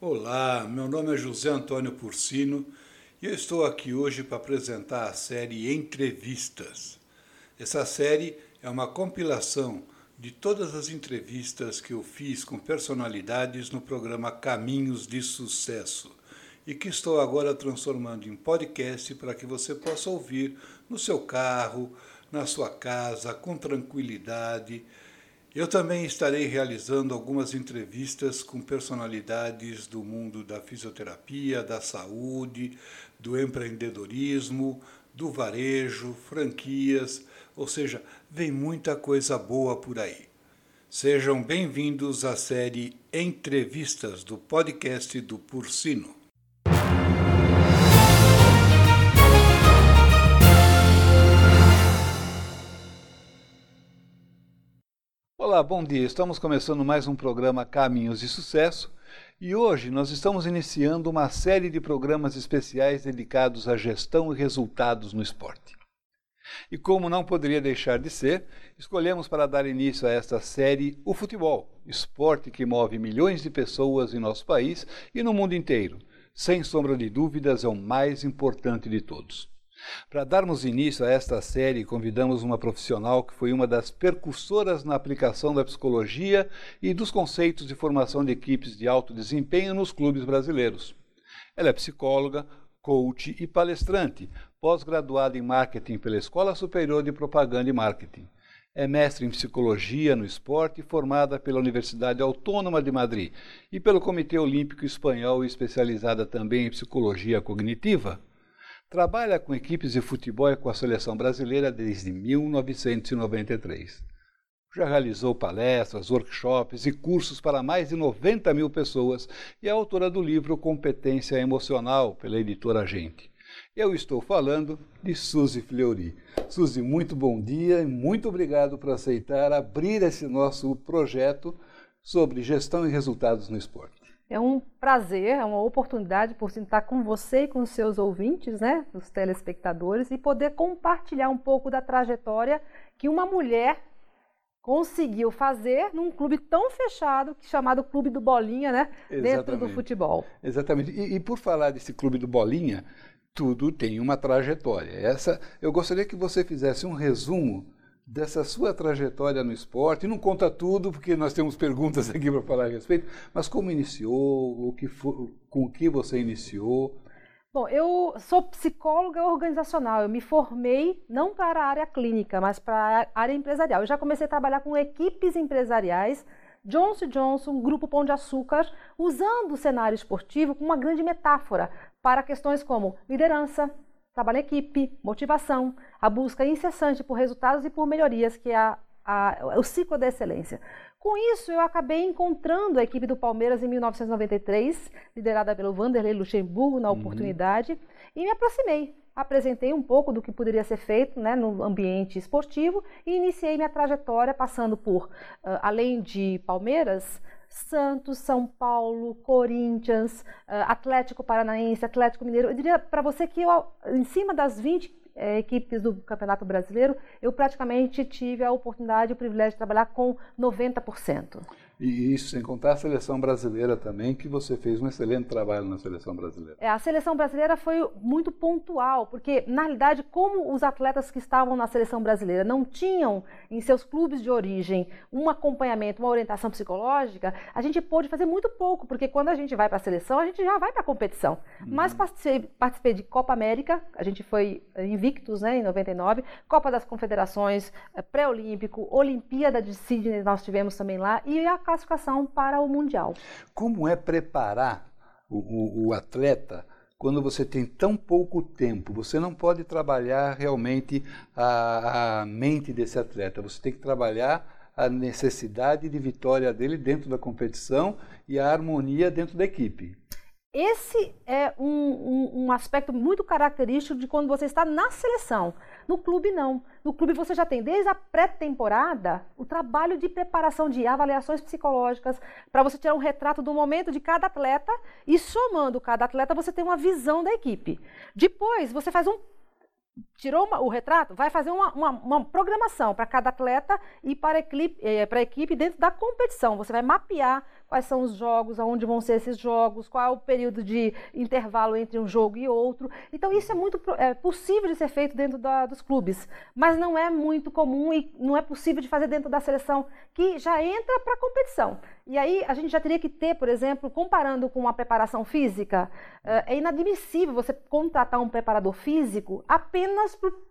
Olá, meu nome é José Antônio Porcino e eu estou aqui hoje para apresentar a série Entrevistas. Essa série é uma compilação de todas as entrevistas que eu fiz com personalidades no programa Caminhos de Sucesso e que estou agora transformando em podcast para que você possa ouvir no seu carro, na sua casa, com tranquilidade. Eu também estarei realizando algumas entrevistas com personalidades do mundo da fisioterapia, da saúde, do empreendedorismo, do varejo, franquias, ou seja, vem muita coisa boa por aí. Sejam bem-vindos à série Entrevistas do podcast do Porcino. Olá, bom dia. Estamos começando mais um programa Caminhos de Sucesso e hoje nós estamos iniciando uma série de programas especiais dedicados à gestão e resultados no esporte. E como não poderia deixar de ser, escolhemos para dar início a esta série o futebol, esporte que move milhões de pessoas em nosso país e no mundo inteiro. Sem sombra de dúvidas, é o mais importante de todos. Para darmos início a esta série, convidamos uma profissional que foi uma das percursoras na aplicação da psicologia e dos conceitos de formação de equipes de alto desempenho nos clubes brasileiros. Ela é psicóloga, coach e palestrante, pós-graduada em marketing pela Escola Superior de Propaganda e Marketing. É mestre em psicologia no esporte, formada pela Universidade Autônoma de Madrid e pelo Comitê Olímpico Espanhol, especializada também em psicologia cognitiva. Trabalha com equipes de futebol e com a seleção brasileira desde 1993. Já realizou palestras, workshops e cursos para mais de 90 mil pessoas e é autora do livro Competência Emocional, pela editora Gente. Eu estou falando de Suzy Fleury. Suzy, muito bom dia e muito obrigado por aceitar abrir esse nosso projeto sobre gestão e resultados no esporte. É um prazer, é uma oportunidade por estar com você e com os seus ouvintes, né, os telespectadores, e poder compartilhar um pouco da trajetória que uma mulher conseguiu fazer num clube tão fechado chamado Clube do Bolinha, né, Exatamente. dentro do futebol. Exatamente. E, e por falar desse Clube do Bolinha, tudo tem uma trajetória. Essa, eu gostaria que você fizesse um resumo dessa sua trajetória no esporte. Não conta tudo, porque nós temos perguntas aqui para falar a respeito, mas como iniciou, o que for, com o que você iniciou? Bom, eu sou psicóloga organizacional. Eu me formei não para a área clínica, mas para a área empresarial. Eu já comecei a trabalhar com equipes empresariais, Johnson Johnson, Grupo Pão de Açúcar, usando o cenário esportivo como uma grande metáfora para questões como liderança, trabalho em equipe, motivação, a busca incessante por resultados e por melhorias, que é a, a, o ciclo da excelência. Com isso, eu acabei encontrando a equipe do Palmeiras em 1993, liderada pelo Vanderlei Luxemburgo na uhum. oportunidade, uhum. e me aproximei. Apresentei um pouco do que poderia ser feito né, no ambiente esportivo e iniciei minha trajetória passando por, uh, além de Palmeiras, Santos, São Paulo, Corinthians, ah, Atlético Paranaense, Atlético Mineiro. Eu diria para você que eu, em cima das 20 é, equipes do Campeonato Brasileiro, eu praticamente tive a oportunidade e o privilégio de trabalhar com 90%. E isso sem contar a seleção brasileira também, que você fez um excelente trabalho na seleção brasileira. É, a seleção brasileira foi muito pontual, porque na realidade, como os atletas que estavam na seleção brasileira não tinham em seus clubes de origem um acompanhamento, uma orientação psicológica, a gente pôde fazer muito pouco, porque quando a gente vai para a seleção, a gente já vai para a competição. Uhum. Mas participei, participei, de Copa América, a gente foi invictos né, em 99, Copa das Confederações, eh, pré-olímpico, Olimpíada de Sydney nós tivemos também lá, e a classificação para o Mundial. Como é preparar o, o, o atleta quando você tem tão pouco tempo? Você não pode trabalhar realmente a, a mente desse atleta, você tem que trabalhar a necessidade de vitória dele dentro da competição e a harmonia dentro da equipe. Esse é um, um, um, aspecto muito característico de quando você está na seleção. No clube, não. No clube, você já tem, desde a pré-temporada, o trabalho de preparação de avaliações psicológicas, para você tirar um retrato do momento de cada atleta e, somando cada atleta, você tem uma visão da equipe. Depois, você faz um tirou uma, o retrato, vai fazer uma, uma, uma programação para cada atleta e para a equipe, a equipe dentro da competição. Você vai mapear quais são os jogos, aonde vão ser esses jogos, qual é o período de intervalo entre um jogo e outro. Então isso é muito é, possível de ser feito dentro da, dos clubes, mas não é muito comum e não é possível de fazer dentro da seleção que já entra para a competição. E aí a gente já teria que ter, por exemplo, comparando com a preparação física, é, é inadmissível você contratar um preparador físico apenas para o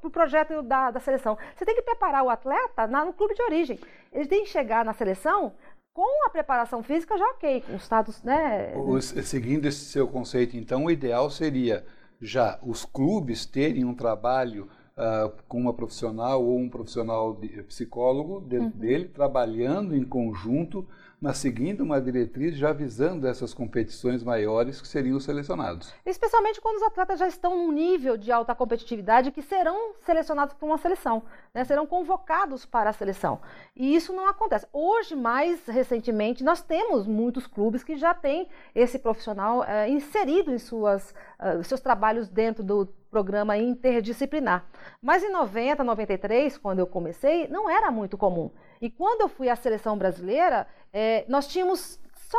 pro projeto da, da, seleção. Você tem que preparar o atleta na, no clube de origem. Ele tem que chegar na seleção com a preparação física já ok, com status, né? seguindo esse seu conceito, então, o ideal seria já os clubes terem um trabalho uh, com uma profissional ou um profissional de, psicólogo dentro uhum. dele, trabalhando em conjunto mas seguindo uma diretriz já visando essas competições maiores que seriam selecionados. Especialmente quando os atletas já estão num nível de alta competitividade que serão selecionados para uma seleção, né? serão convocados para a seleção. E isso não acontece. Hoje, mais recentemente, nós temos muitos clubes que já têm esse profissional é, inserido em suas, uh, seus trabalhos dentro do programa interdisciplinar. Mas em 90, 93, quando eu comecei, não era muito comum. E quando eu fui à seleção brasileira, é, nós tínhamos só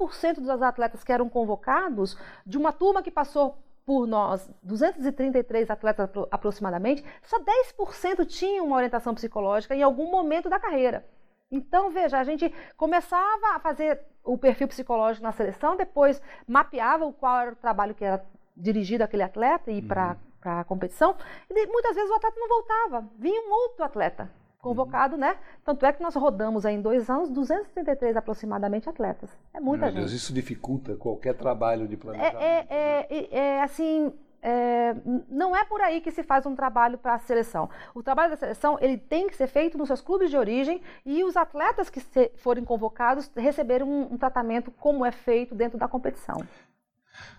10% dos atletas que eram convocados de uma turma que passou por nós, 233 atletas aproximadamente, só 10% tinham uma orientação psicológica em algum momento da carreira. Então, veja, a gente começava a fazer o perfil psicológico na seleção, depois mapeava qual era o trabalho que era dirigido àquele atleta e ir uhum. para a competição, e muitas vezes o atleta não voltava, vinha um outro atleta convocado, uhum. né? Tanto é que nós rodamos aí em dois anos 233 aproximadamente atletas. É muita Meu gente. Deus, isso dificulta qualquer trabalho de planejamento. É, é, é, é assim, é, não é por aí que se faz um trabalho para a seleção. O trabalho da seleção ele tem que ser feito nos seus clubes de origem e os atletas que se, forem convocados receberem um, um tratamento como é feito dentro da competição.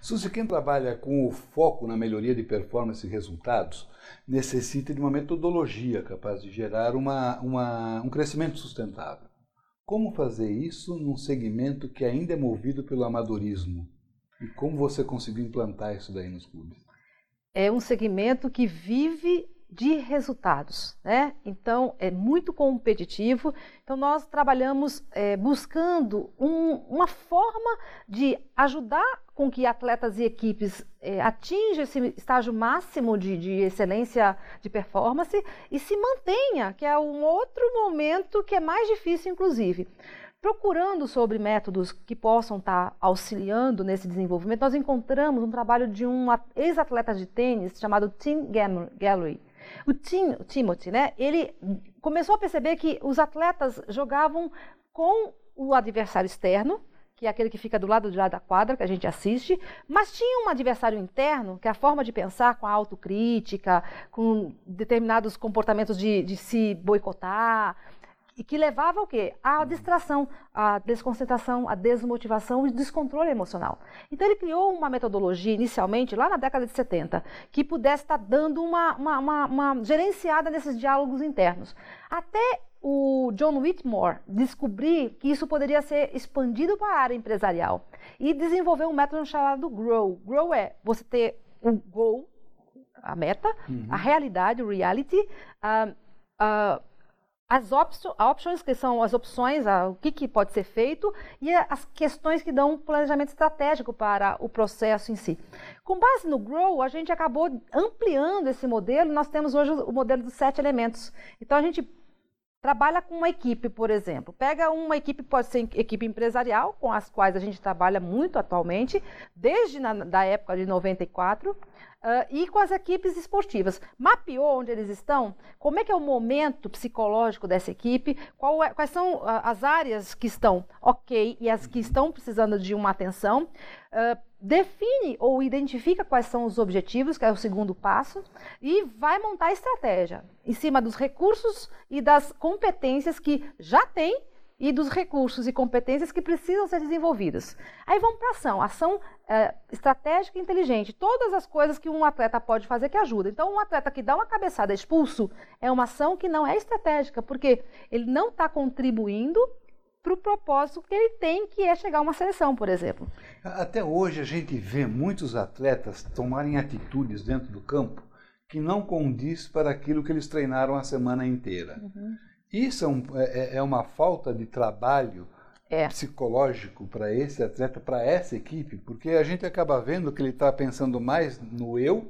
Suzy, quem trabalha com o foco na melhoria de performance e resultados necessita de uma metodologia capaz de gerar uma, uma, um crescimento sustentável. Como fazer isso num segmento que ainda é movido pelo amadorismo? E como você conseguiu implantar isso daí nos clubes? É um segmento que vive de resultados, né? Então é muito competitivo. Então nós trabalhamos é, buscando um, uma forma de ajudar com que atletas e equipes é, atinjam esse estágio máximo de, de, excelência de performance e se mantenha, que é um outro momento que é mais difícil, inclusive. Procurando sobre métodos que possam estar auxiliando nesse desenvolvimento, nós encontramos um trabalho de um ex-atleta de tênis chamado Tim Gallery. O, Tim, o Timothy, né, ele começou a perceber que os atletas jogavam com o adversário externo, que é aquele que fica do lado de lá da quadra, que a gente assiste, mas tinha um adversário interno, que é a forma de pensar com a autocrítica, com determinados comportamentos de, de se boicotar, e que levava ao quê? À distração, à desconcentração, à desmotivação e descontrole emocional. Então ele criou uma metodologia inicialmente, lá na década de 70, que pudesse estar dando uma, uma, uma, uma gerenciada nesses diálogos internos. Até o John Whitmore descobrir que isso poderia ser expandido para a área empresarial e desenvolver um método chamado Grow. Grow é você ter o um goal, a meta, uhum. a realidade, o reality, uh, uh, as options, que são as opções, o que, que, pode ser feito, e as questões que dão um planejamento estratégico para o processo em si. Com base no Grow, a gente acabou ampliando esse modelo, nós temos hoje o modelo dos sete elementos. Então, a gente trabalha com uma equipe, por exemplo. Pega uma equipe, pode ser equipe empresarial, com as quais a gente trabalha muito atualmente, desde na, da época de 94, Uh, e com as equipes esportivas. Mapeou onde eles estão? Como é que é o momento psicológico dessa equipe? É, quais são uh, as áreas que estão ok e as que estão precisando de uma atenção? Uh, define ou identifica quais são os objetivos, que é o segundo passo, e vai montar a estratégia em cima dos recursos e das competências que já tem e dos recursos e competências que precisam ser desenvolvidas. Aí vamos para ação, ação é, estratégica e inteligente, todas as coisas que um atleta pode fazer que ajudam. Então, um atleta que dá uma cabeçada expulso é uma ação que não é estratégica, porque ele não está contribuindo para o propósito que ele tem, que é chegar a uma seleção, por exemplo. Até hoje a gente vê muitos atletas tomarem atitudes dentro do campo que não condiz para aquilo que eles treinaram a semana inteira. Uhum. Isso é, um, é, é, é, uma falta de trabalho é. psicológico para esse atleta, para essa equipe, porque a gente acaba vendo que ele está pensando mais no eu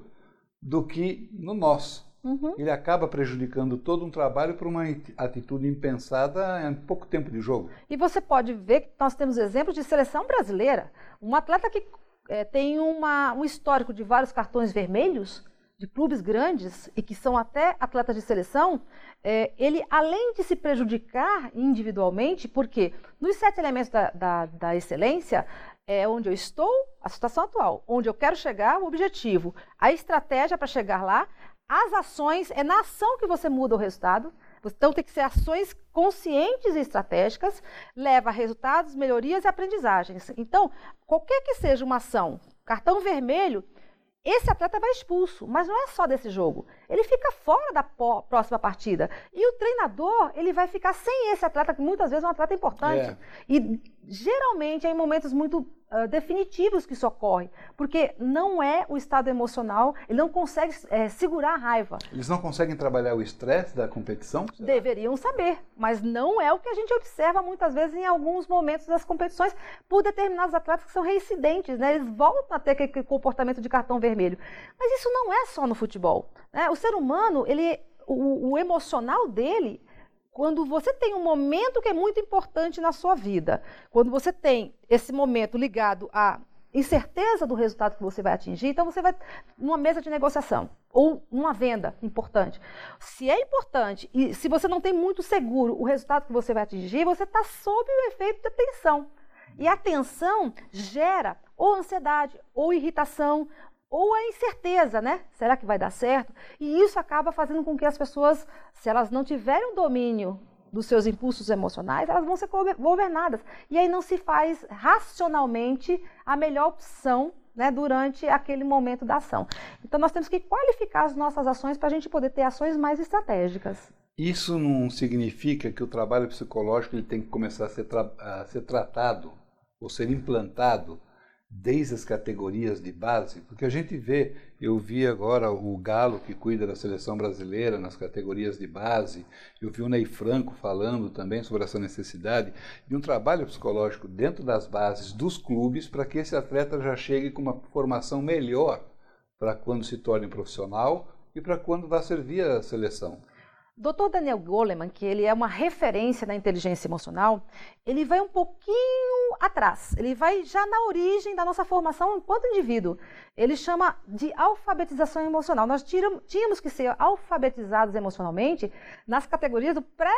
do que no nós. Uhum. Ele acaba prejudicando todo um trabalho por uma atitude impensada em pouco tempo de jogo. E você pode ver que nós temos exemplos de seleção brasileira. Um atleta que é, tem uma, um histórico de vários cartões vermelhos, de clubes grandes e que são até atletas de seleção, é, ele, além de se prejudicar individualmente, porque nos sete elementos da, da, da excelência, é onde eu estou, a situação atual, onde eu quero chegar, o objetivo, a estratégia para chegar lá, as ações, é na ação que você muda o resultado. Então, tem que ser ações conscientes e estratégicas, leva a resultados, melhorias e aprendizagens. Então, qualquer que seja uma ação, cartão vermelho, esse atleta vai expulso, mas não é só desse jogo. Ele fica fora da próxima partida. E o treinador, ele vai ficar sem esse atleta, que muitas vezes é um atleta importante. É. E geralmente é em momentos muito uh, definitivos que isso ocorre, porque não é o estado emocional, ele não consegue é, segurar a raiva. Eles não conseguem trabalhar o estresse da competição? Será? Deveriam saber, mas não é o que a gente observa muitas vezes em alguns momentos das competições por determinados atletas que são reincidentes, né? Eles voltam a ter aquele comportamento de cartão vermelho. Mas isso não é só no futebol. Né? O ser humano, ele, o, o emocional dele quando você tem um momento que é muito importante na sua vida, quando você tem esse momento ligado à incerteza do resultado que você vai atingir, então você vai numa mesa de negociação ou numa venda importante. Se é importante e se você não tem muito seguro o resultado que você vai atingir, você está sob o efeito da tensão. E a tensão gera ou ansiedade, ou irritação, ou a incerteza, né? Será que vai dar certo? E isso acaba fazendo com que as pessoas, se elas não tiverem o domínio dos seus impulsos emocionais, elas vão ser governadas. E aí não se faz racionalmente a melhor opção né, durante aquele momento da ação. Então nós temos que qualificar as nossas ações para a gente poder ter ações mais estratégicas. Isso não significa que o trabalho psicológico ele tem que começar a ser, tra a ser tratado ou ser implantado desde as categorias de base, porque a gente vê, eu vi agora o Galo que cuida da seleção brasileira nas categorias de base, eu vi o Ney Franco falando também sobre essa necessidade de um trabalho psicológico dentro das bases dos clubes para que esse atleta já chegue com uma formação melhor para quando se torne profissional e para quando vá servir a seleção. Dr. Daniel Goleman, que ele é uma referência na inteligência emocional, ele vai um pouquinho atrás. Ele vai já na origem da nossa formação enquanto indivíduo. Ele chama de alfabetização emocional. Nós tínhamos que ser alfabetizados emocionalmente nas categorias do pré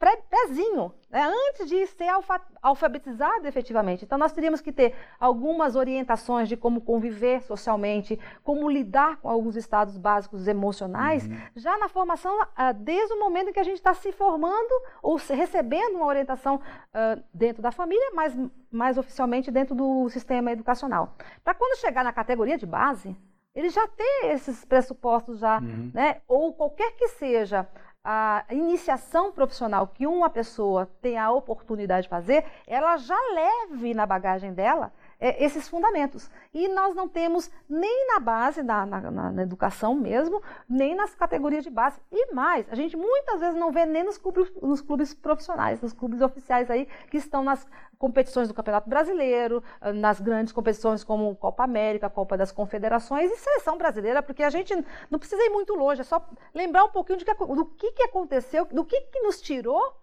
pré-pezinho, né? antes de ser alfa alfabetizado efetivamente. Então, nós teríamos que ter algumas orientações de como conviver socialmente, como lidar com alguns estados básicos emocionais, uhum. já na formação, uh, desde o momento em que a gente está se formando ou se recebendo uma orientação uh, dentro da família, mas mais oficialmente dentro do sistema educacional. Para quando chegar na categoria de base, ele já tem esses pressupostos já, uhum. né? ou qualquer que seja a iniciação profissional que uma pessoa tem a oportunidade de fazer, ela já leve na bagagem dela é, esses fundamentos. E nós não temos nem na base, na, na, na, educação mesmo, nem nas categorias de base. E mais, a gente muitas vezes não vê nem nos clubes, nos clubes profissionais, nos clubes oficiais aí, que estão nas competições do Campeonato Brasileiro, nas grandes competições como Copa América, Copa das Confederações e Seleção Brasileira, porque a gente não precisa ir muito longe, é só lembrar um pouquinho que, do que, que aconteceu, do que, que nos tirou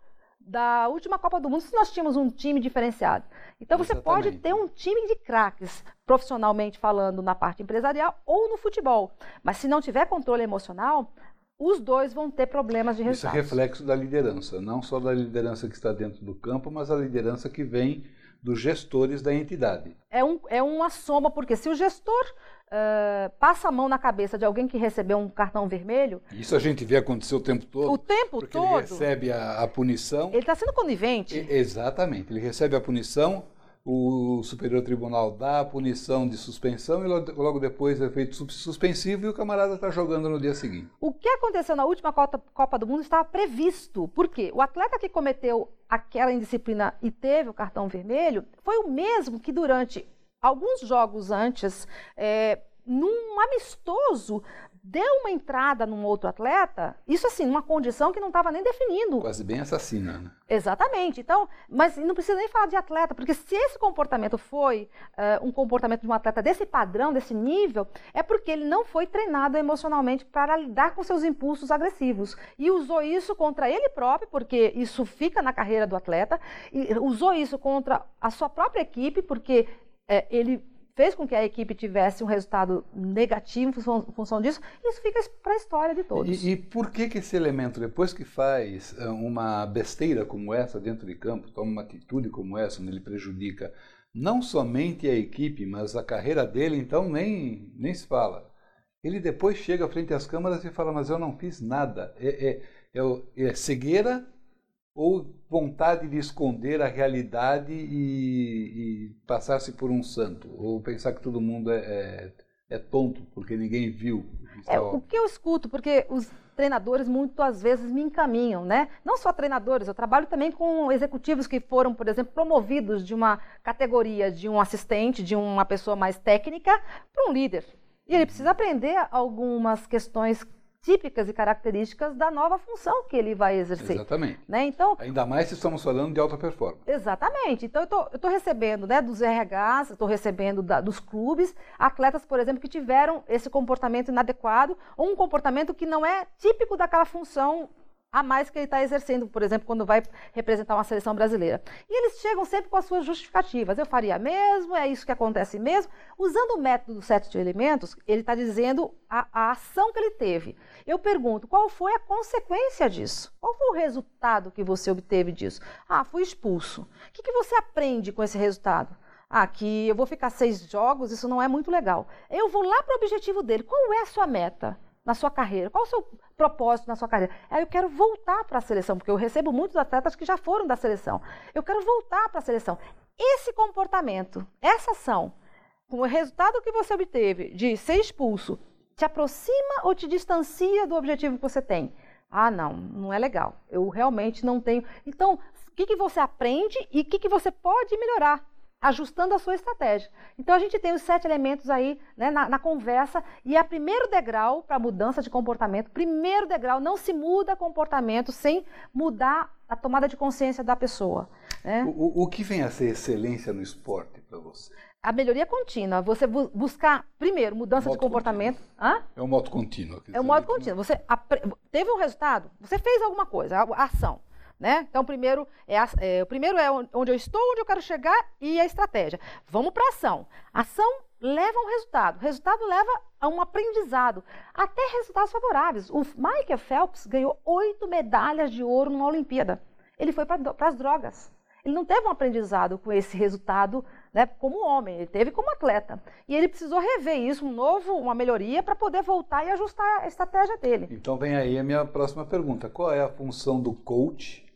da última Copa do Mundo se nós tínhamos um time diferenciado. Então você Exatamente. pode ter um time de craques, profissionalmente falando, na parte empresarial ou no futebol. Mas se não tiver controle emocional, os dois vão ter problemas de resultado. Isso é reflexo da liderança, não só da liderança que está dentro do campo, mas a liderança que vem dos gestores da entidade. É, um, é uma soma, porque se o gestor uh, passa a mão na cabeça de alguém que recebeu um cartão vermelho. Isso a gente vê acontecer o tempo todo. O tempo porque todo. Ele recebe a, a punição. Ele está sendo conivente. E, exatamente. Ele recebe a punição, o Superior Tribunal dá a punição de suspensão e logo depois é feito suspensivo e o camarada está jogando no dia seguinte. O que aconteceu na última Copa do Mundo estava previsto. Por quê? O atleta que cometeu aquela indisciplina e teve o cartão vermelho foi o mesmo que durante alguns jogos antes, é, num amistoso deu uma entrada num outro atleta, isso assim, numa condição que não estava nem definindo. Quase bem assassina, né? Exatamente. Então, mas não precisa nem falar de atleta, porque se esse comportamento foi uh, um comportamento de um atleta desse padrão, desse nível, é porque ele não foi treinado emocionalmente para lidar com seus impulsos agressivos. E usou isso contra ele próprio, porque isso fica na carreira do atleta, e usou isso contra a sua própria equipe, porque uh, ele fez com que a equipe tivesse um resultado negativo em função, disso, isso fica para a história de todos. E, e, por que, que esse elemento, depois que faz eh, uma besteira como essa dentro de campo, toma uma atitude como essa, onde ele prejudica não somente a equipe, mas a carreira dele, então nem, nem se fala. Ele depois chega frente às câmeras e fala, mas eu não fiz nada. É, é, é, é cegueira ou vontade de esconder a realidade e, e passar-se por um santo, ou pensar que todo mundo é, é, é tonto porque ninguém viu. É, o que eu escuto, porque os treinadores muitas vezes me encaminham, né? Não só treinadores, eu trabalho também com executivos que foram, por exemplo, promovidos de uma categoria de um assistente, de uma pessoa mais técnica, para um líder. E ele precisa aprender algumas questões típicas e características da nova função que ele vai exercer. Exatamente. Né? Então, Ainda mais se estamos falando de alta performance. Exatamente. Então, eu estou recebendo né, dos RHs, estou recebendo da, dos clubes, atletas, por exemplo, que tiveram esse comportamento inadequado ou um comportamento que não é típico daquela função a mais que ele está exercendo, por exemplo, quando vai representar uma seleção brasileira. E eles chegam sempre com as suas justificativas. Eu faria mesmo, é isso que acontece mesmo. Usando o método dos sete elementos, ele está dizendo a, a, ação que ele teve. Eu pergunto, qual foi a consequência disso? Qual foi o resultado que você obteve disso? Ah, fui expulso. O que, que você aprende com esse resultado? Ah, que eu vou ficar seis jogos, isso não é muito legal. Eu vou lá para o objetivo dele. Qual é a sua meta? Na sua carreira? Qual o seu propósito na sua carreira? Aí eu quero voltar para a seleção, porque eu recebo muitos atletas que já foram da seleção. Eu quero voltar para a seleção. Esse comportamento, essa ação, com o resultado que você obteve de ser expulso, te aproxima ou te distancia do objetivo que você tem? Ah, não, não é legal. Eu realmente não tenho. Então, o que, que você aprende e o que, que você pode melhorar? Ajustando a sua estratégia. Então a gente tem os sete elementos aí né, na, na, conversa e é o primeiro degrau para mudança de comportamento. Primeiro degrau, não se muda comportamento sem mudar a tomada de consciência da pessoa. Né? O, o, que vem a ser excelência no esporte para você? A melhoria contínua. Você bu buscar, primeiro, mudança de comportamento. É um modo contínuo. É um modo contínuo. Você teve um resultado, você fez alguma coisa, a ação. Né? Então, primeiro é, a, é, o primeiro é onde eu estou, onde eu quero chegar e a estratégia. Vamos para ação. Ação leva a um resultado. Resultado leva a um aprendizado, até resultados favoráveis. O Michael Phelps ganhou oito medalhas de ouro numa Olimpíada. Ele foi para as drogas. Ele não teve um aprendizado com esse resultado né, como homem, ele teve como atleta. E ele precisou rever isso, um novo, uma melhoria, para poder voltar e ajustar a estratégia dele. Então vem aí a minha próxima pergunta. Qual é a função do coach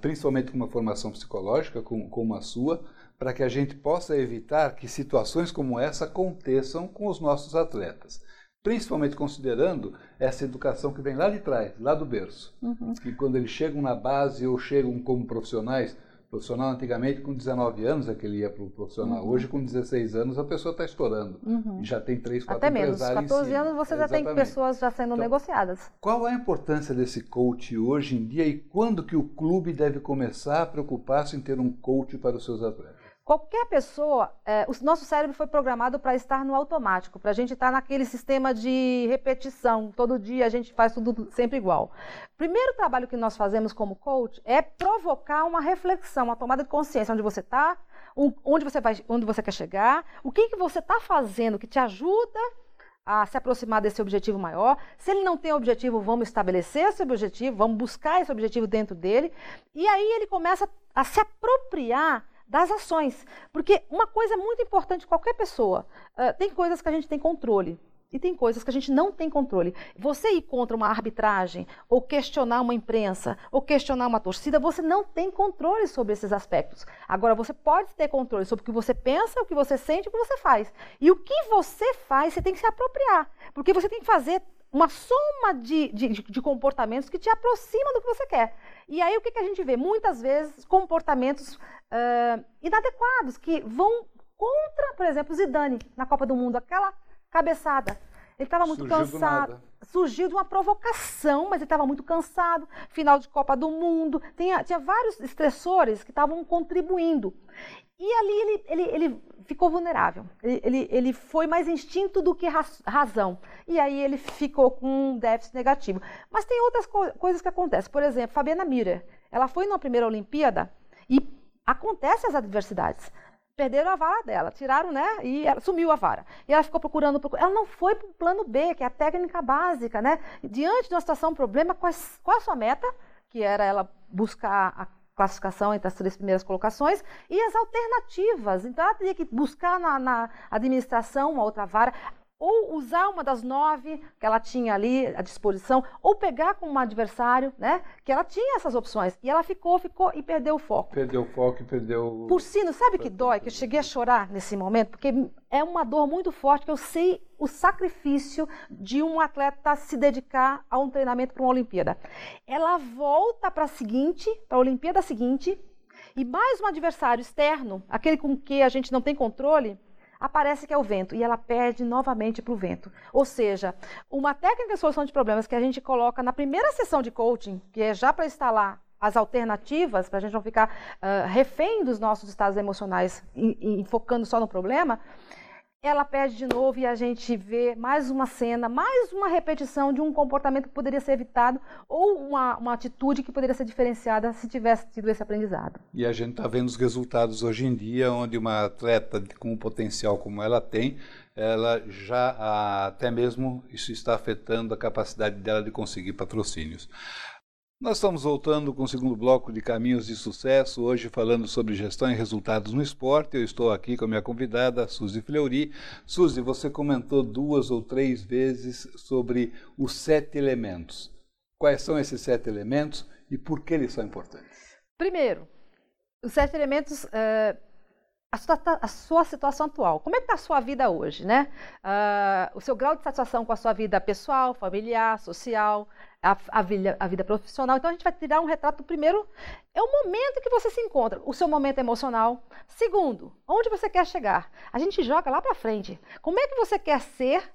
principalmente com uma formação psicológica como, a sua, para que a gente possa evitar que situações como essa aconteçam com os nossos atletas. Principalmente considerando essa educação que vem lá de trás, lá do berço. Uhum. Que quando eles chegam na base ou chegam como profissionais, profissional antigamente com 19 anos é que ele ia para o profissional. Uhum. Hoje com 16 anos a pessoa está estourando. Uhum. E já tem 3, 4 Até menos. 14 anos você já tem pessoas já sendo então, negociadas. Qual a importância desse coach hoje em dia e quando que o clube deve começar a preocupar-se em ter um coach para os seus atletas? Qualquer pessoa, é, o nosso cérebro foi programado para estar no automático, para a gente estar naquele sistema de repetição. Todo dia a gente faz tudo sempre igual. Primeiro trabalho que nós fazemos como coach é provocar uma reflexão, uma tomada de consciência onde você está, onde você onde você quer chegar, o que, que você está fazendo que te ajuda a se aproximar desse objetivo maior. Se ele não tem objetivo, vamos estabelecer esse objetivo, vamos buscar esse objetivo dentro dele. E aí ele começa a se apropriar das ações. Porque uma coisa muito importante, qualquer pessoa, uh, tem coisas que a gente tem controle. E tem coisas que a gente não tem controle. Você ir contra uma arbitragem, ou questionar uma imprensa, ou questionar uma torcida, você não tem controle sobre esses aspectos. Agora, você pode ter controle sobre o que você pensa, o que você sente, o que você faz. E o que você faz, você tem que se apropriar. Porque você tem que fazer uma soma de, de, de comportamentos que te aproxima do que você quer. E aí o que, que a gente vê? Muitas vezes comportamentos uh, inadequados que vão contra, por exemplo, Zidane na Copa do Mundo, aquela cabeçada. Ele estava muito Surgiu cansado. Surgiu de uma provocação, mas ele estava muito cansado. Final de Copa do Mundo. Tinha, tinha vários estressores que estavam contribuindo. E ali ele, ele, ele ficou vulnerável. Ele, ele, ele, foi mais instinto do que razão. E aí ele ficou com um déficit negativo. Mas tem outras co coisas que acontecem. Por exemplo, Fabiana Mira. Ela foi na primeira Olimpíada e acontecem as adversidades. Perderam a vara dela, tiraram, né? E ela sumiu a vara. E ela ficou procurando, procurando. Ela não foi para o plano B, que é a técnica básica, né? Diante de uma situação, problema, qual, qual a sua meta? Que era ela buscar a classificação entre as três primeiras colocações e as alternativas. Então, ela teria que buscar na, na administração uma outra vara ou usar uma das nove que ela tinha ali à disposição, ou pegar como um adversário, né? Que ela tinha essas opções. E ela ficou, ficou e perdeu o foco. Perdeu o foco e perdeu. Por sino, sabe que dói? Que eu cheguei a chorar nesse momento, porque é uma dor muito forte, que eu sei o sacrifício de um atleta se dedicar a um treinamento para uma Olimpíada. Ela volta para a seguinte, para a Olimpíada seguinte, e mais um adversário externo, aquele com que a gente não tem controle, aparece que é o vento e ela perde novamente para o vento. Ou seja, uma técnica de solução de problemas que a gente coloca na primeira sessão de coaching, que é já para instalar as alternativas, para a gente não ficar uh, refém dos nossos estados emocionais e, e focando só no problema, ela perde de novo e a gente vê mais uma cena, mais uma repetição de um comportamento que poderia ser evitado ou uma, uma atitude que poderia ser diferenciada se tivesse tido esse aprendizado. E a gente está vendo os resultados hoje em dia, onde uma atleta com um potencial como ela tem, ela já até mesmo isso está afetando a capacidade dela de conseguir patrocínios. Nós estamos voltando com o segundo bloco de Caminhos de Sucesso, hoje falando sobre gestão e resultados no esporte. Eu estou aqui com a minha convidada, Suzy Fleury. Suzy, você comentou duas ou três vezes sobre os sete elementos. Quais são esses sete elementos e por que eles são importantes? Primeiro, os sete elementos. Uh, a, sua, a sua, situação atual. Como é que está a sua vida hoje, né? Uh, o seu grau de satisfação com a sua vida pessoal, familiar, social, a, a, vida, a vida profissional. Então a gente vai tirar um retrato primeiro, é o momento que você se encontra, o seu momento emocional. Segundo, onde você quer chegar. A gente joga lá para frente. Como é que você quer ser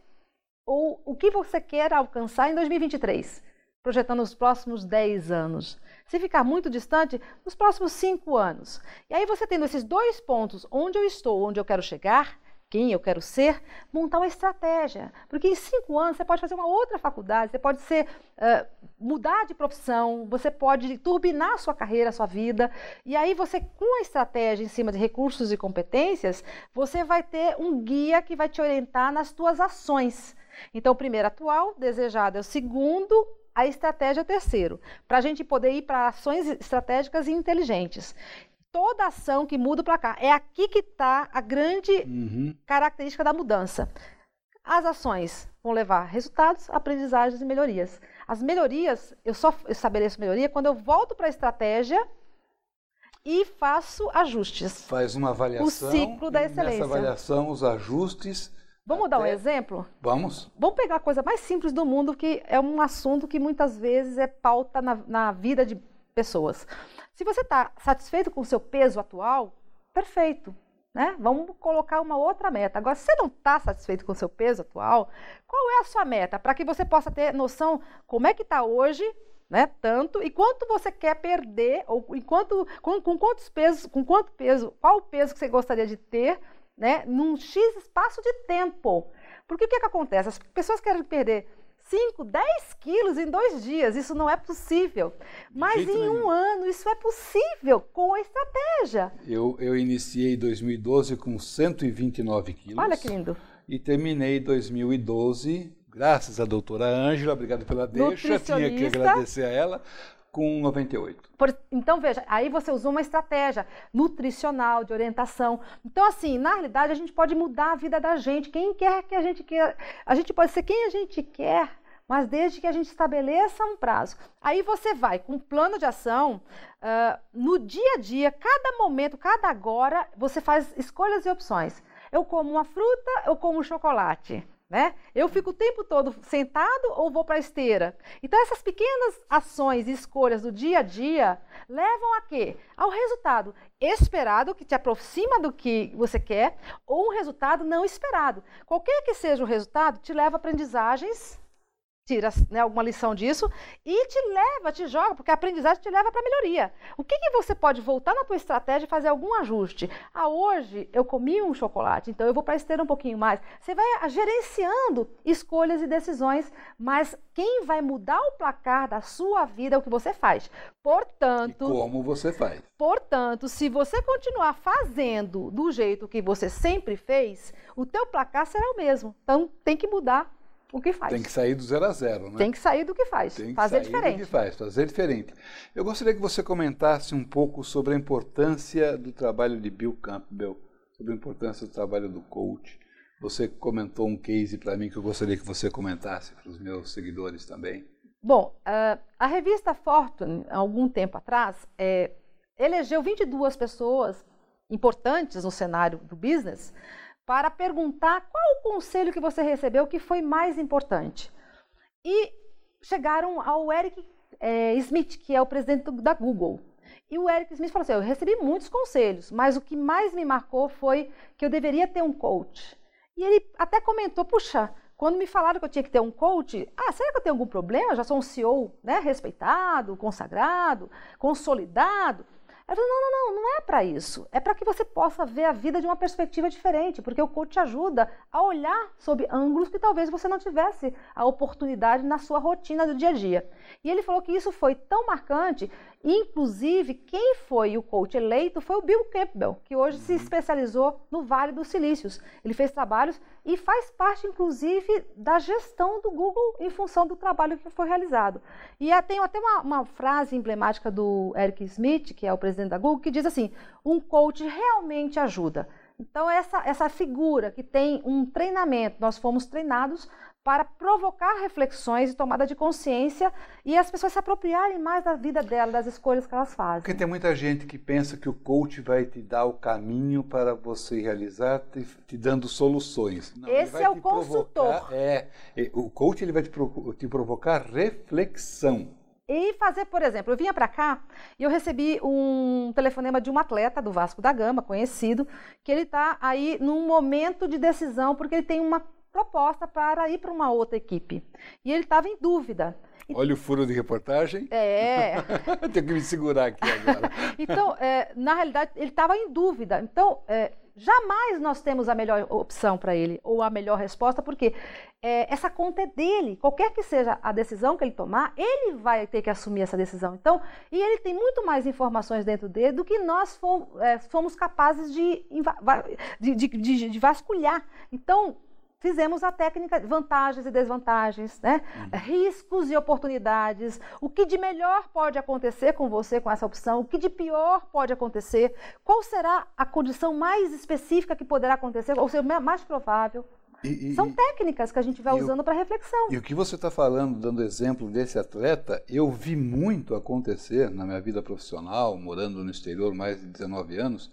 ou o que você quer alcançar em 2023? Projetando os próximos 10 anos. Se ficar muito distante, nos próximos 5 anos. E aí você tendo esses dois pontos, onde eu estou, onde eu quero chegar, quem eu quero ser, montar uma estratégia. Porque em cinco anos você pode fazer uma outra faculdade, você pode ser, uh, mudar de profissão, você pode turbinar a sua carreira, a sua vida. E aí você, com a estratégia em cima de recursos e competências, você vai ter um guia que vai te orientar nas suas ações. Então, o primeiro atual, desejado é o segundo, a estratégia terceiro, para a gente poder ir para ações estratégicas e inteligentes toda ação que muda o placar. É aqui que está a grande uhum. característica da mudança. As ações vão levar resultados, aprendizagens e melhorias. As melhorias, eu só estabeleço melhoria quando eu volto para a estratégia e faço ajustes. Faz uma avaliação. O ciclo da excelência. Nessa avaliação, os ajustes. Vamos até... dar um exemplo? Vamos. Vamos pegar a coisa mais simples do mundo, que é um assunto que muitas vezes é pauta na, na vida de pessoas. Se você está satisfeito com o seu peso atual, perfeito. Né? Vamos colocar uma outra meta. Agora, se você não está satisfeito com o seu peso atual, qual é a sua meta? Para que você possa ter noção como é que está hoje, né? Tanto e quanto você quer perder, ou enquanto, com, com quantos pesos, com quanto peso, qual o peso que você gostaria de ter, né? Num X espaço de tempo. Porque o que, que acontece? As pessoas querem perder 5, 10 quilos em dois dias. Isso não é possível. Mas em um ano, isso é possível com a estratégia. Eu, eu iniciei 2012 com 129 quilos. Olha que lindo. E terminei 2012, graças à doutora Ângela, obrigado pela deixa, tinha que agradecer a ela, com 98. Por, então, veja, aí você usou uma estratégia nutricional, de orientação. Então, assim, na realidade, a gente pode mudar a vida da gente. Quem quer que a gente quer. A gente pode ser quem a gente quer, mas desde que a gente estabeleça um prazo. Aí você vai com um plano de ação, uh, no dia a dia, cada momento, cada agora, você faz escolhas e opções. Eu como uma fruta, eu como um chocolate. Né? Eu fico o tempo todo sentado ou vou para a esteira? Então, essas pequenas ações e escolhas do dia a dia levam a quê? Ao resultado esperado, que te aproxima do que você quer, ou um resultado não esperado. Qualquer que seja o resultado, te leva a aprendizagens tira né, alguma lição disso e te leva, te joga, porque a aprendizagem te leva para melhoria. O que, que você pode voltar na tua estratégia e fazer algum ajuste? Ah, hoje eu comi um chocolate, então eu vou para esteira um pouquinho mais. Você vai gerenciando escolhas e decisões, mas quem vai mudar o placar da sua vida é o que você faz. Portanto, e como você faz. Portanto, se você continuar fazendo do jeito que você sempre fez, o teu placar será o mesmo. Então, tem que mudar o que faz. Tem que sair do zero a zero, né? Tem que sair do que faz, Tem que fazer sair diferente. do que faz, fazer diferente. Eu gostaria que você comentasse um pouco sobre a importância do trabalho de Bill Campbell, sobre a importância do trabalho do coach. Você comentou um case para mim que eu gostaria que você comentasse para os meus seguidores também. Bom, uh, a revista Fortune, há algum tempo atrás, é, elegeu 22 pessoas importantes no cenário do business para perguntar qual o conselho que você recebeu que foi mais importante. E chegaram ao Eric é, Smith, que é o presidente da Google. E o Eric Smith falou assim: Eu recebi muitos conselhos, mas o que mais me marcou foi que eu deveria ter um coach. E ele até comentou: Puxa, quando me falaram que eu tinha que ter um coach, ah, será que eu tenho algum problema? Eu já sou um CEO né, respeitado, consagrado, consolidado. Ela falou, não, não, não, não é para isso. É para que você possa ver a vida de uma perspectiva diferente, porque o coach te ajuda a olhar sob ângulos que talvez você não tivesse a oportunidade na sua rotina do dia a dia. E ele falou que isso foi tão marcante, inclusive quem foi o coach eleito foi o Bill Campbell, que hoje se uhum. especializou no Vale dos Silícios. Ele fez trabalhos e faz parte, inclusive, da gestão do Google em função do trabalho que foi realizado. E tem até uma, uma frase emblemática do Eric Smith, que é o presidente da Google, que diz assim: um coach realmente ajuda. Então, essa, essa figura que tem um treinamento, nós fomos treinados para provocar reflexões e tomada de consciência e as pessoas se apropriarem mais da vida dela, das escolhas que elas fazem. Porque tem muita gente que pensa que o coach vai te dar o caminho para você realizar, te, te dando soluções. Não, Esse é o consultor. É, o coach ele vai te, te provocar reflexão. E fazer, por exemplo, eu vinha para cá e eu recebi um telefonema de um atleta do Vasco da Gama, conhecido, que ele está aí num momento de decisão porque ele tem uma proposta para ir para uma outra equipe. E ele estava em dúvida. Olha o furo de reportagem. É. Tenho que me segurar aqui agora. então, é, na realidade, ele estava em dúvida. Então, é, jamais nós temos a melhor opção para ele ou a melhor resposta, porque é, essa conta é dele. Qualquer que seja a decisão que ele tomar, ele vai ter que assumir essa decisão. Então, e ele tem muito mais informações dentro dele do que nós fomos, é, fomos capazes de, de, de, de vasculhar. Então, fizemos a técnica vantagens e desvantagens, né? Uhum. riscos e oportunidades, o que de melhor pode acontecer com você com essa opção, o que de pior pode acontecer, qual será a condição mais específica que poderá acontecer, ou seja, mais provável. E, e, São técnicas que a gente vai usando para reflexão. E o que você está falando, dando exemplo desse atleta, eu vi muito acontecer na minha vida profissional, morando no exterior mais de 19 anos,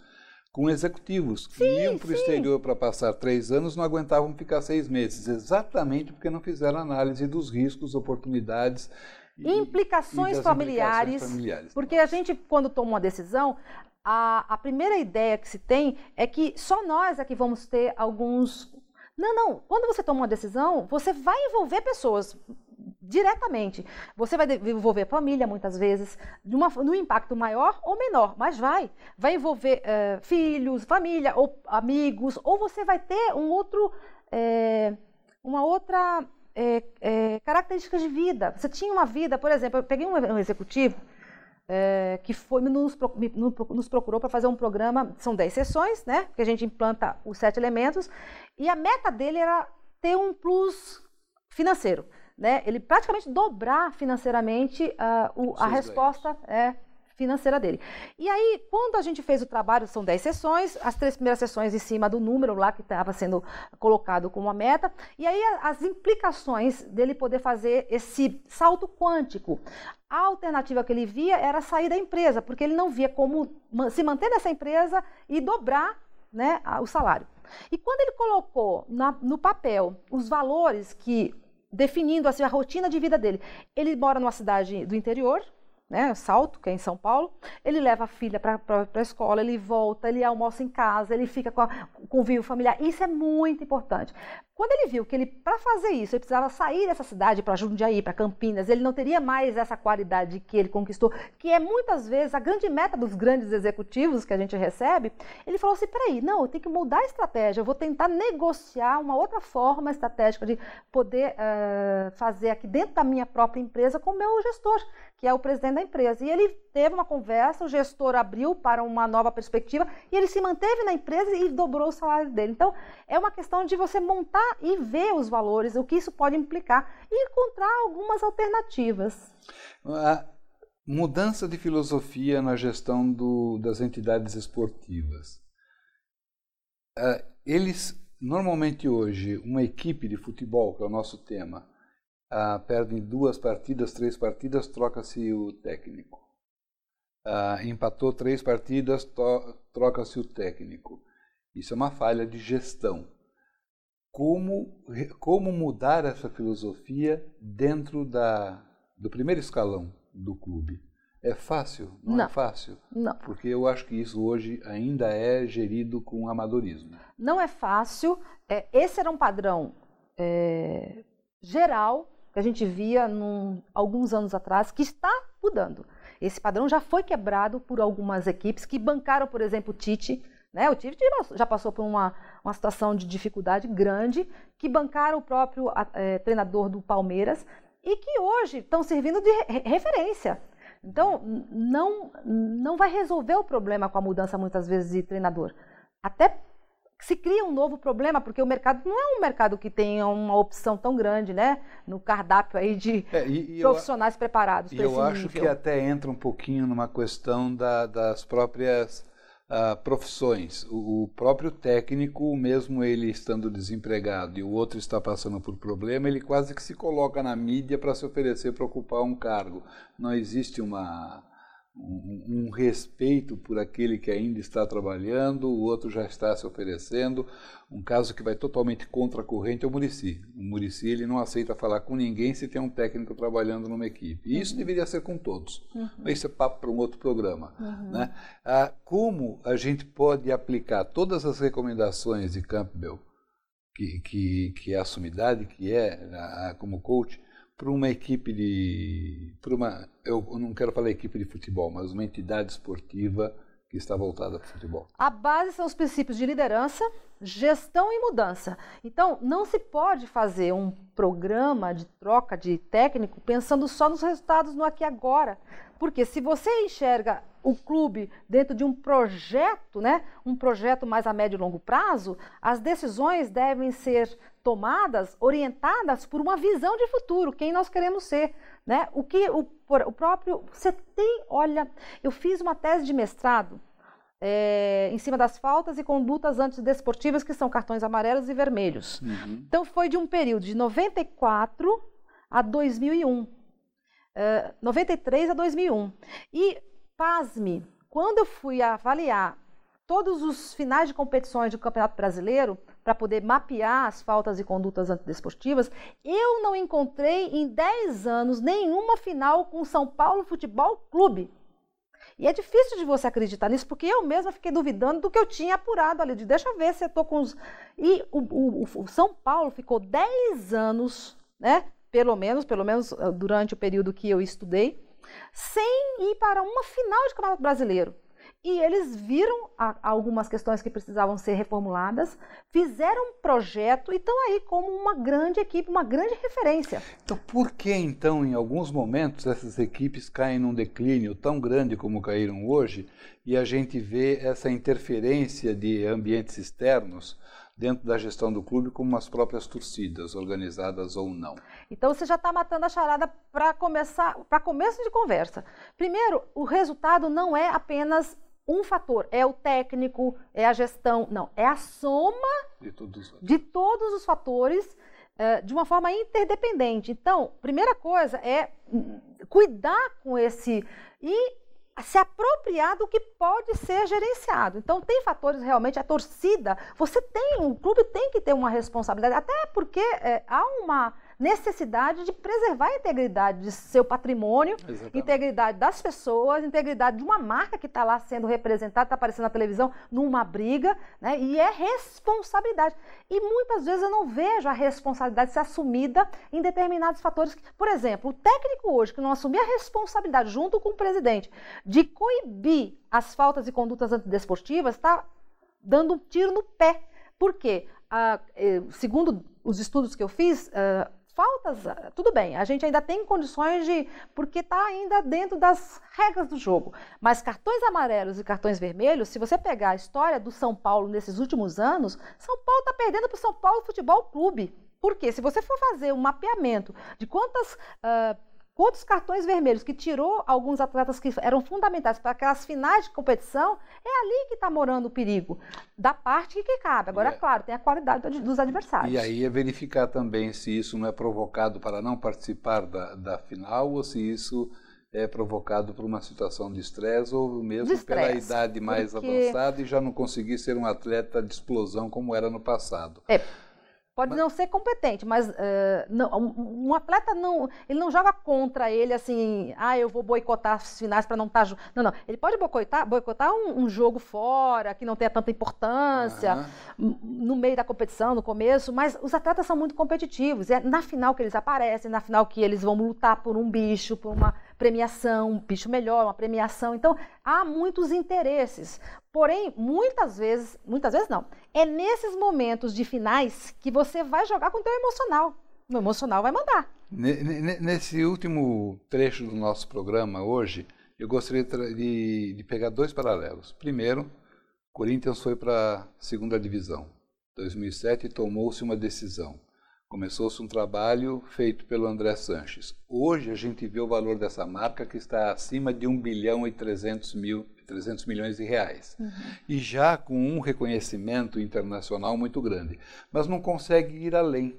com executivos que sim, iam para o exterior para passar três anos não aguentavam ficar seis meses, exatamente porque não fizeram análise dos riscos, oportunidades e, implicações, e familiares, implicações familiares. Porque a gente, quando toma uma decisão, a, a primeira ideia que se tem é que só nós é que vamos ter alguns não, não. Quando você toma uma decisão, você vai envolver pessoas diretamente. Você vai envolver a família muitas vezes, numa, num impacto maior ou menor, mas vai. Vai envolver uh, filhos, família ou amigos, ou você vai ter um outro, é, uma outra é, característica de vida. Você tinha uma vida, por exemplo, eu peguei um, executivo que foi nos, nos procurou para fazer um programa, são 10 sessões, né? Que a gente implanta os sete elementos, e a meta dele era ter um plus financeiro né, ele praticamente dobrar financeiramente uh, o, a resposta é, financeira dele. E aí, quando a gente fez o trabalho, são 10 sessões, as três primeiras sessões em cima do número lá que estava sendo colocado como a meta, e aí as implicações dele poder fazer esse salto quântico. A alternativa que ele via era sair da empresa, porque ele não via como se manter nessa empresa e dobrar né, o salário. E quando ele colocou na, no papel os valores que definindo assim, a rotina de vida dele, ele mora numa cidade do interior, né, Salto, que é em São Paulo, ele leva a filha para a escola, ele volta, ele almoça em casa, ele fica com, o convívio familiar. Isso é muito importante. Quando ele viu que ele, para fazer isso, ele precisava sair dessa cidade para Jundiaí, para Campinas, ele não teria mais essa qualidade que ele conquistou, que é muitas vezes a grande meta dos grandes executivos que a gente recebe, ele falou assim: peraí, não, eu tenho que mudar a estratégia, eu vou tentar negociar uma outra forma estratégica de poder uh, fazer aqui dentro da minha própria empresa com o meu gestor, que é o presidente da empresa. E ele teve uma conversa, o gestor abriu para uma nova perspectiva e ele se manteve na empresa e dobrou o salário dele. Então, é uma questão de você montar e ver os valores, o que isso pode implicar e encontrar algumas alternativas. A mudança de filosofia na gestão do, das entidades esportivas. Uh, eles, normalmente hoje, uma equipe de futebol, que é o nosso tema, uh, perde duas partidas, três partidas, troca-se o técnico. Uh, empatou três partidas, troca-se o técnico. Isso é uma falha de gestão como, como mudar essa filosofia dentro da, do primeiro escalão do clube. É fácil? Não, é não, é fácil? Não. Porque eu acho que isso hoje ainda é gerido com amadorismo. Não é fácil. É, esse era um padrão é, geral que a gente via num, alguns anos atrás, que está mudando. Esse padrão já foi quebrado por algumas equipes que bancaram, por exemplo, o Tite né? O Tivit já passou por uma, uma situação de dificuldade grande, que bancaram o próprio é, treinador do Palmeiras e que hoje estão servindo de referência. Então, não, não vai resolver o problema com a mudança, muitas vezes, de treinador. Até se cria um novo problema, porque o mercado não é um mercado que tenha uma opção tão grande, né? No cardápio aí de é, e, e profissionais eu, preparados para esse Eu acho que até entra um pouquinho numa questão da, das próprias uh, profissões. O, o, próprio técnico, mesmo ele estando desempregado e o outro está passando por problema, ele quase que se coloca na mídia para se oferecer para ocupar um cargo. Não existe uma um, um, respeito por aquele que ainda está trabalhando, o outro já está se oferecendo. Um caso que vai totalmente contra a corrente é o Murici. O Murici ele não aceita falar com ninguém se tem um técnico trabalhando numa equipe. E isso uhum. deveria ser com todos. Uhum. Mas isso é papo para um outro programa. Uhum. Né? Ah, como a gente pode aplicar todas as recomendações de Campbell, que, que, que é a sumidade, que é a, como coach, para uma equipe de. Para uma, eu não quero falar equipe de futebol, mas uma entidade esportiva que está voltada para o futebol. A base são os princípios de liderança, gestão e mudança. Então, não se pode fazer um programa de troca de técnico pensando só nos resultados no aqui e agora. Porque se você enxerga o clube dentro de um projeto, né, um projeto mais a médio e longo prazo, as decisões devem ser tomadas, orientadas por uma visão de futuro, quem nós queremos ser, né? O que o, o próprio você tem, olha, eu fiz uma tese de mestrado é, em cima das faltas e condutas antidesportivas, que são cartões amarelos e vermelhos. Uhum. Então, foi de um período de 94 a 2001. É, 93 a 2001. E, pasme, quando eu fui avaliar todos os finais de competições do Campeonato Brasileiro, para poder mapear as faltas e condutas antidesportivas, eu não encontrei em 10 anos nenhuma final com o São Paulo Futebol Clube. E é difícil de você acreditar nisso, porque eu mesma fiquei duvidando do que eu tinha apurado ali, de deixa eu ver se eu estou com os... E o, o, o, São Paulo ficou 10 anos, né, pelo menos, pelo menos ah, durante o período que eu estudei, sem ir para uma final de Campeonato Brasileiro. E eles viram algumas questões que precisavam ser reformuladas, fizeram um projeto e estão aí como uma grande equipe, uma grande referência. Então, por que então, em alguns momentos, essas equipes caem num declínio tão grande como caíram hoje e a gente vê essa interferência de ambientes externos? dentro da gestão do clube como as próprias torcidas, organizadas ou não. Então você já está matando a charada para começar, para começo de conversa. Primeiro, o resultado não é apenas um fator, é o técnico, é a gestão. Não, é a soma de todos, de todos os fatores uh, de uma forma interdependente. Então, primeira coisa é cuidar com esse. E se apropriar do que pode ser gerenciado. Então, tem fatores realmente, a torcida, você tem, o clube tem que ter uma responsabilidade, até porque é, há uma necessidade de preservar a integridade de seu patrimônio, Exatamente. integridade das pessoas, integridade de uma marca que está lá sendo representada, está aparecendo na televisão numa briga, né? E é responsabilidade. E muitas vezes eu não vejo a responsabilidade ser assumida em determinados fatores. Por exemplo, o técnico hoje que não assumir a responsabilidade junto com o presidente de coibir as faltas e condutas antidesportivas está dando um tiro no pé. Por quê? Ah, segundo os estudos que eu fiz, ah, faltas, ah, tudo bem, a gente ainda tem condições de. porque está ainda dentro das regras do jogo. Mas cartões amarelos e cartões vermelhos, se você pegar a história do São Paulo nesses últimos anos, São Paulo está perdendo para o São Paulo Futebol Clube. Por quê? Se você for fazer um mapeamento de quantas. Uh, Quantos cartões vermelhos que tirou alguns atletas que eram fundamentais para aquelas finais de competição, é ali que está morando o perigo, da parte que cabe. Agora, é, claro, tem a qualidade dos adversários. E aí é verificar também se isso não é provocado para não participar da, da final ou se isso é provocado por uma situação de estresse ou mesmo pela idade mais porque... avançada e já não conseguir ser um atleta de explosão como era no passado. É, Pode mas... não ser competente, mas uh, não, um, um, atleta não, ele não joga contra ele assim, ah, eu vou boicotar as finais para não estar. Tá, não, não. Ele pode boicotar, boicotar um, um, jogo fora que não tenha tanta importância uhum. no meio da competição, no começo, mas os atletas são muito competitivos. É na final que eles aparecem, na final que eles vão lutar por um bicho, por uma premiação, um bicho melhor, uma premiação. Então, há muitos interesses. Porém, muitas vezes, muitas vezes não, é nesses momentos de finais que você vai jogar com o teu emocional. O emocional vai mandar. Nesse último trecho do nosso programa hoje, eu gostaria de, de pegar dois paralelos. Primeiro, Corinthians foi para a segunda divisão. 2007 tomou-se uma decisão. Começou-se um trabalho feito pelo André Sanches. Hoje a gente vê o valor dessa marca que está acima de 1 bilhão e 300, mil, 300 milhões de reais. Uhum. E já com um reconhecimento internacional muito grande. Mas não consegue ir além.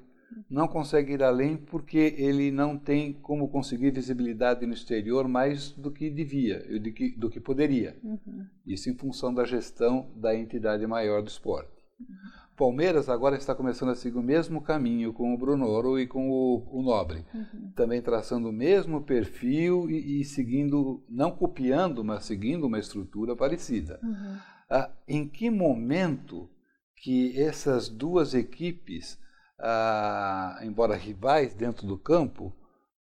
Não consegue ir além porque ele não tem como conseguir visibilidade no exterior mais do que devia, do que, do que poderia. Uhum. Isso em função da gestão da entidade maior do esporte. Uhum. Palmeiras agora está começando a seguir o mesmo caminho com o Brunoro e com o, o Nobre. Uhum. Também traçando o mesmo perfil e, e, seguindo, não copiando, mas seguindo uma estrutura parecida. Uhum. Ah, em que momento que essas duas equipes, ah, embora rivais dentro do campo,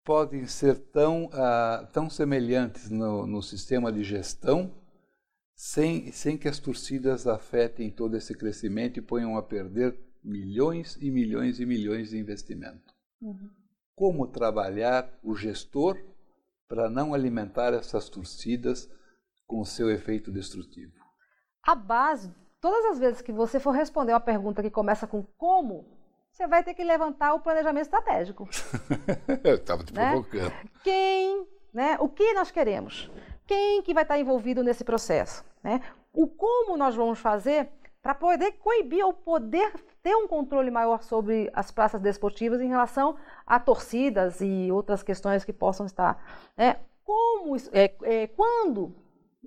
podem ser tão, ah, tão semelhantes no, no sistema de gestão sem, sem que as torcidas afetem todo esse crescimento e ponham a perder milhões e milhões e milhões de investimento. Uhum. Como trabalhar o gestor para não alimentar essas torcidas com o seu efeito destrutivo? A base, todas as vezes que você for responder uma pergunta que começa com como, você vai ter que levantar o planejamento estratégico. Eu estava te né? provocando. Quem, né? O que nós queremos? Quem que vai estar envolvido nesse processo? Né? O como nós vamos fazer para poder coibir ou poder ter um controle maior sobre as praças desportivas em relação a torcidas e outras questões que possam estar. Né? Como, é, é, quando,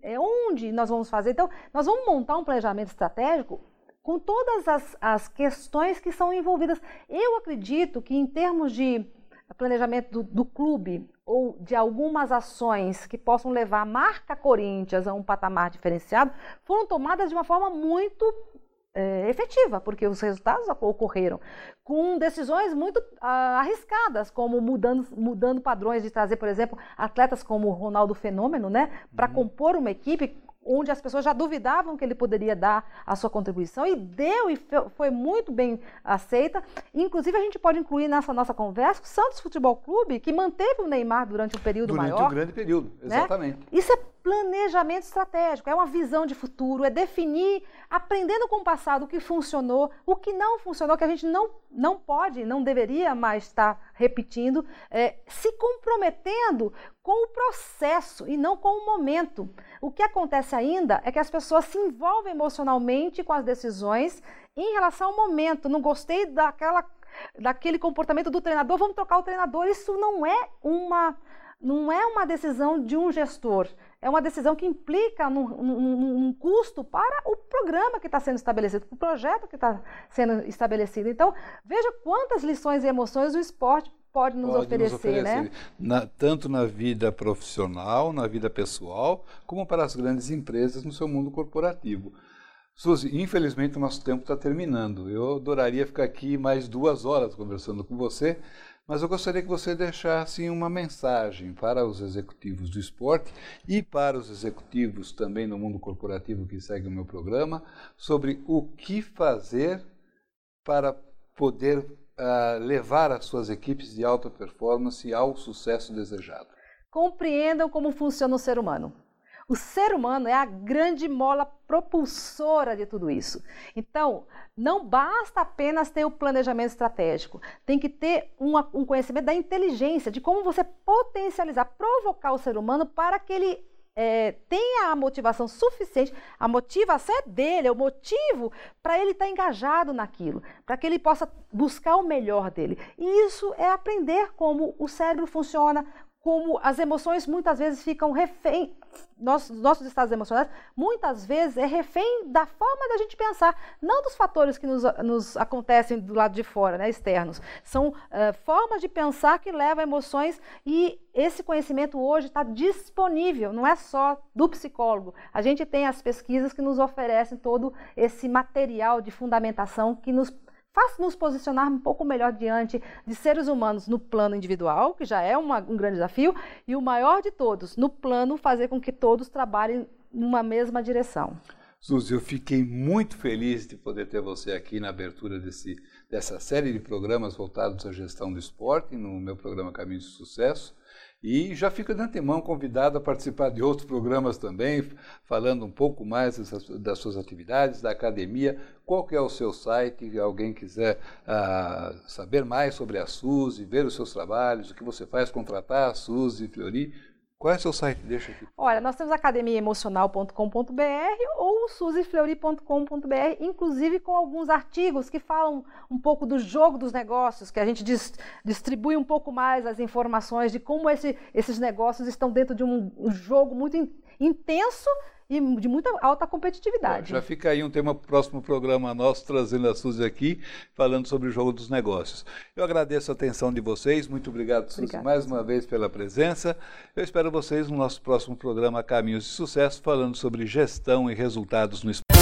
é, onde nós vamos fazer. Então, nós vamos montar um planejamento estratégico com todas as, as questões que são envolvidas. Eu acredito que, em termos de planejamento do, do, clube ou de algumas ações que possam levar a marca Corinthians a um patamar diferenciado foram tomadas de uma forma muito é, efetiva, porque os resultados ocorreram com decisões muito ah, arriscadas, como mudando, mudando padrões de trazer, por exemplo, atletas como o Ronaldo Fenômeno, né, para uhum. compor uma equipe onde as pessoas já duvidavam que ele poderia dar a sua contribuição e deu e foi muito bem aceita. Inclusive, a gente pode incluir nessa nossa conversa o Santos Futebol Clube, que manteve o Neymar durante um período durante maior. Durante um grande período, né? exatamente. Né? Isso é planejamento estratégico, é uma visão de futuro, é definir, aprendendo com o passado o que funcionou, o que não funcionou, que a gente não, não pode, não deveria mais estar repetindo, é, se comprometendo com o processo e não com o momento. O que acontece ainda é que as pessoas se envolvem emocionalmente com as decisões em relação ao momento. Não gostei daquela, daquele comportamento do treinador, vamos trocar o treinador. Isso não é uma não é uma decisão de um gestor, é uma decisão que implica num, num, num custo para o programa que está sendo estabelecido, o projeto que está sendo estabelecido. Então, veja quantas lições e emoções o esporte pode nos, pode oferecer, nos oferecer, né? Na, tanto na vida profissional, na vida pessoal, como para as grandes empresas no seu mundo corporativo. Suzy, infelizmente o nosso tempo está terminando. Eu adoraria ficar aqui mais duas horas conversando com você, mas eu gostaria que você deixasse uma mensagem para os executivos do esporte e para os executivos também no mundo corporativo que segue o meu programa sobre o que fazer para poder uh, levar as suas equipes de alta performance ao sucesso desejado. Compreendam como funciona o ser humano. O ser humano é a grande mola propulsora de tudo isso. Então, não basta apenas ter o planejamento estratégico, tem que ter uma, um conhecimento da inteligência, de como você potencializar, provocar o ser humano para que ele é, tenha a motivação suficiente, a motivação é dele, é o motivo para ele estar tá engajado naquilo, para que ele possa buscar o melhor dele. E isso é aprender como o cérebro funciona, como as emoções muitas vezes ficam refém, nossos, nossos estados emocionais, muitas vezes é refém da forma da gente pensar, não dos fatores que nos, nos acontecem do lado de fora, né, externos. São uh, formas de pensar que levam a emoções e esse conhecimento hoje está disponível, não é só do psicólogo. A gente tem as pesquisas que nos oferecem todo esse material de fundamentação que nos faz nos posicionar um pouco melhor diante de seres humanos no plano individual, que já é uma, um grande desafio, e o maior de todos, no plano fazer com que todos trabalhem numa mesma direção. Suzy, eu fiquei muito feliz de poder ter você aqui na abertura desse, dessa série de programas voltados à gestão do esporte, no meu programa Caminhos de Sucesso. E já fica de antemão convidado a participar de outros programas também, falando um pouco mais das suas atividades, da academia. Qual que é o seu site? Se alguém quiser ah, saber mais sobre a Suzy, ver os seus trabalhos, o que você faz, contratar a Suzy Fleury, qual é o seu site? Deixa aqui. Olha, nós temos academiaemocional.com.br ou susifleury.com.br, inclusive com alguns artigos que falam um pouco do jogo dos negócios, que a gente distribui um pouco mais as informações de como esse, esses negócios estão dentro de um, um jogo muito in, intenso e de muita alta competitividade. Já fica aí um tema para o próximo programa nosso, trazendo a Suzy aqui, falando sobre o jogo dos negócios. Eu agradeço a atenção de vocês, muito obrigado, Suzy, Obrigada. mais uma vez pela presença. Eu espero vocês no nosso próximo programa Caminhos de Sucesso, falando sobre gestão e resultados no esporte.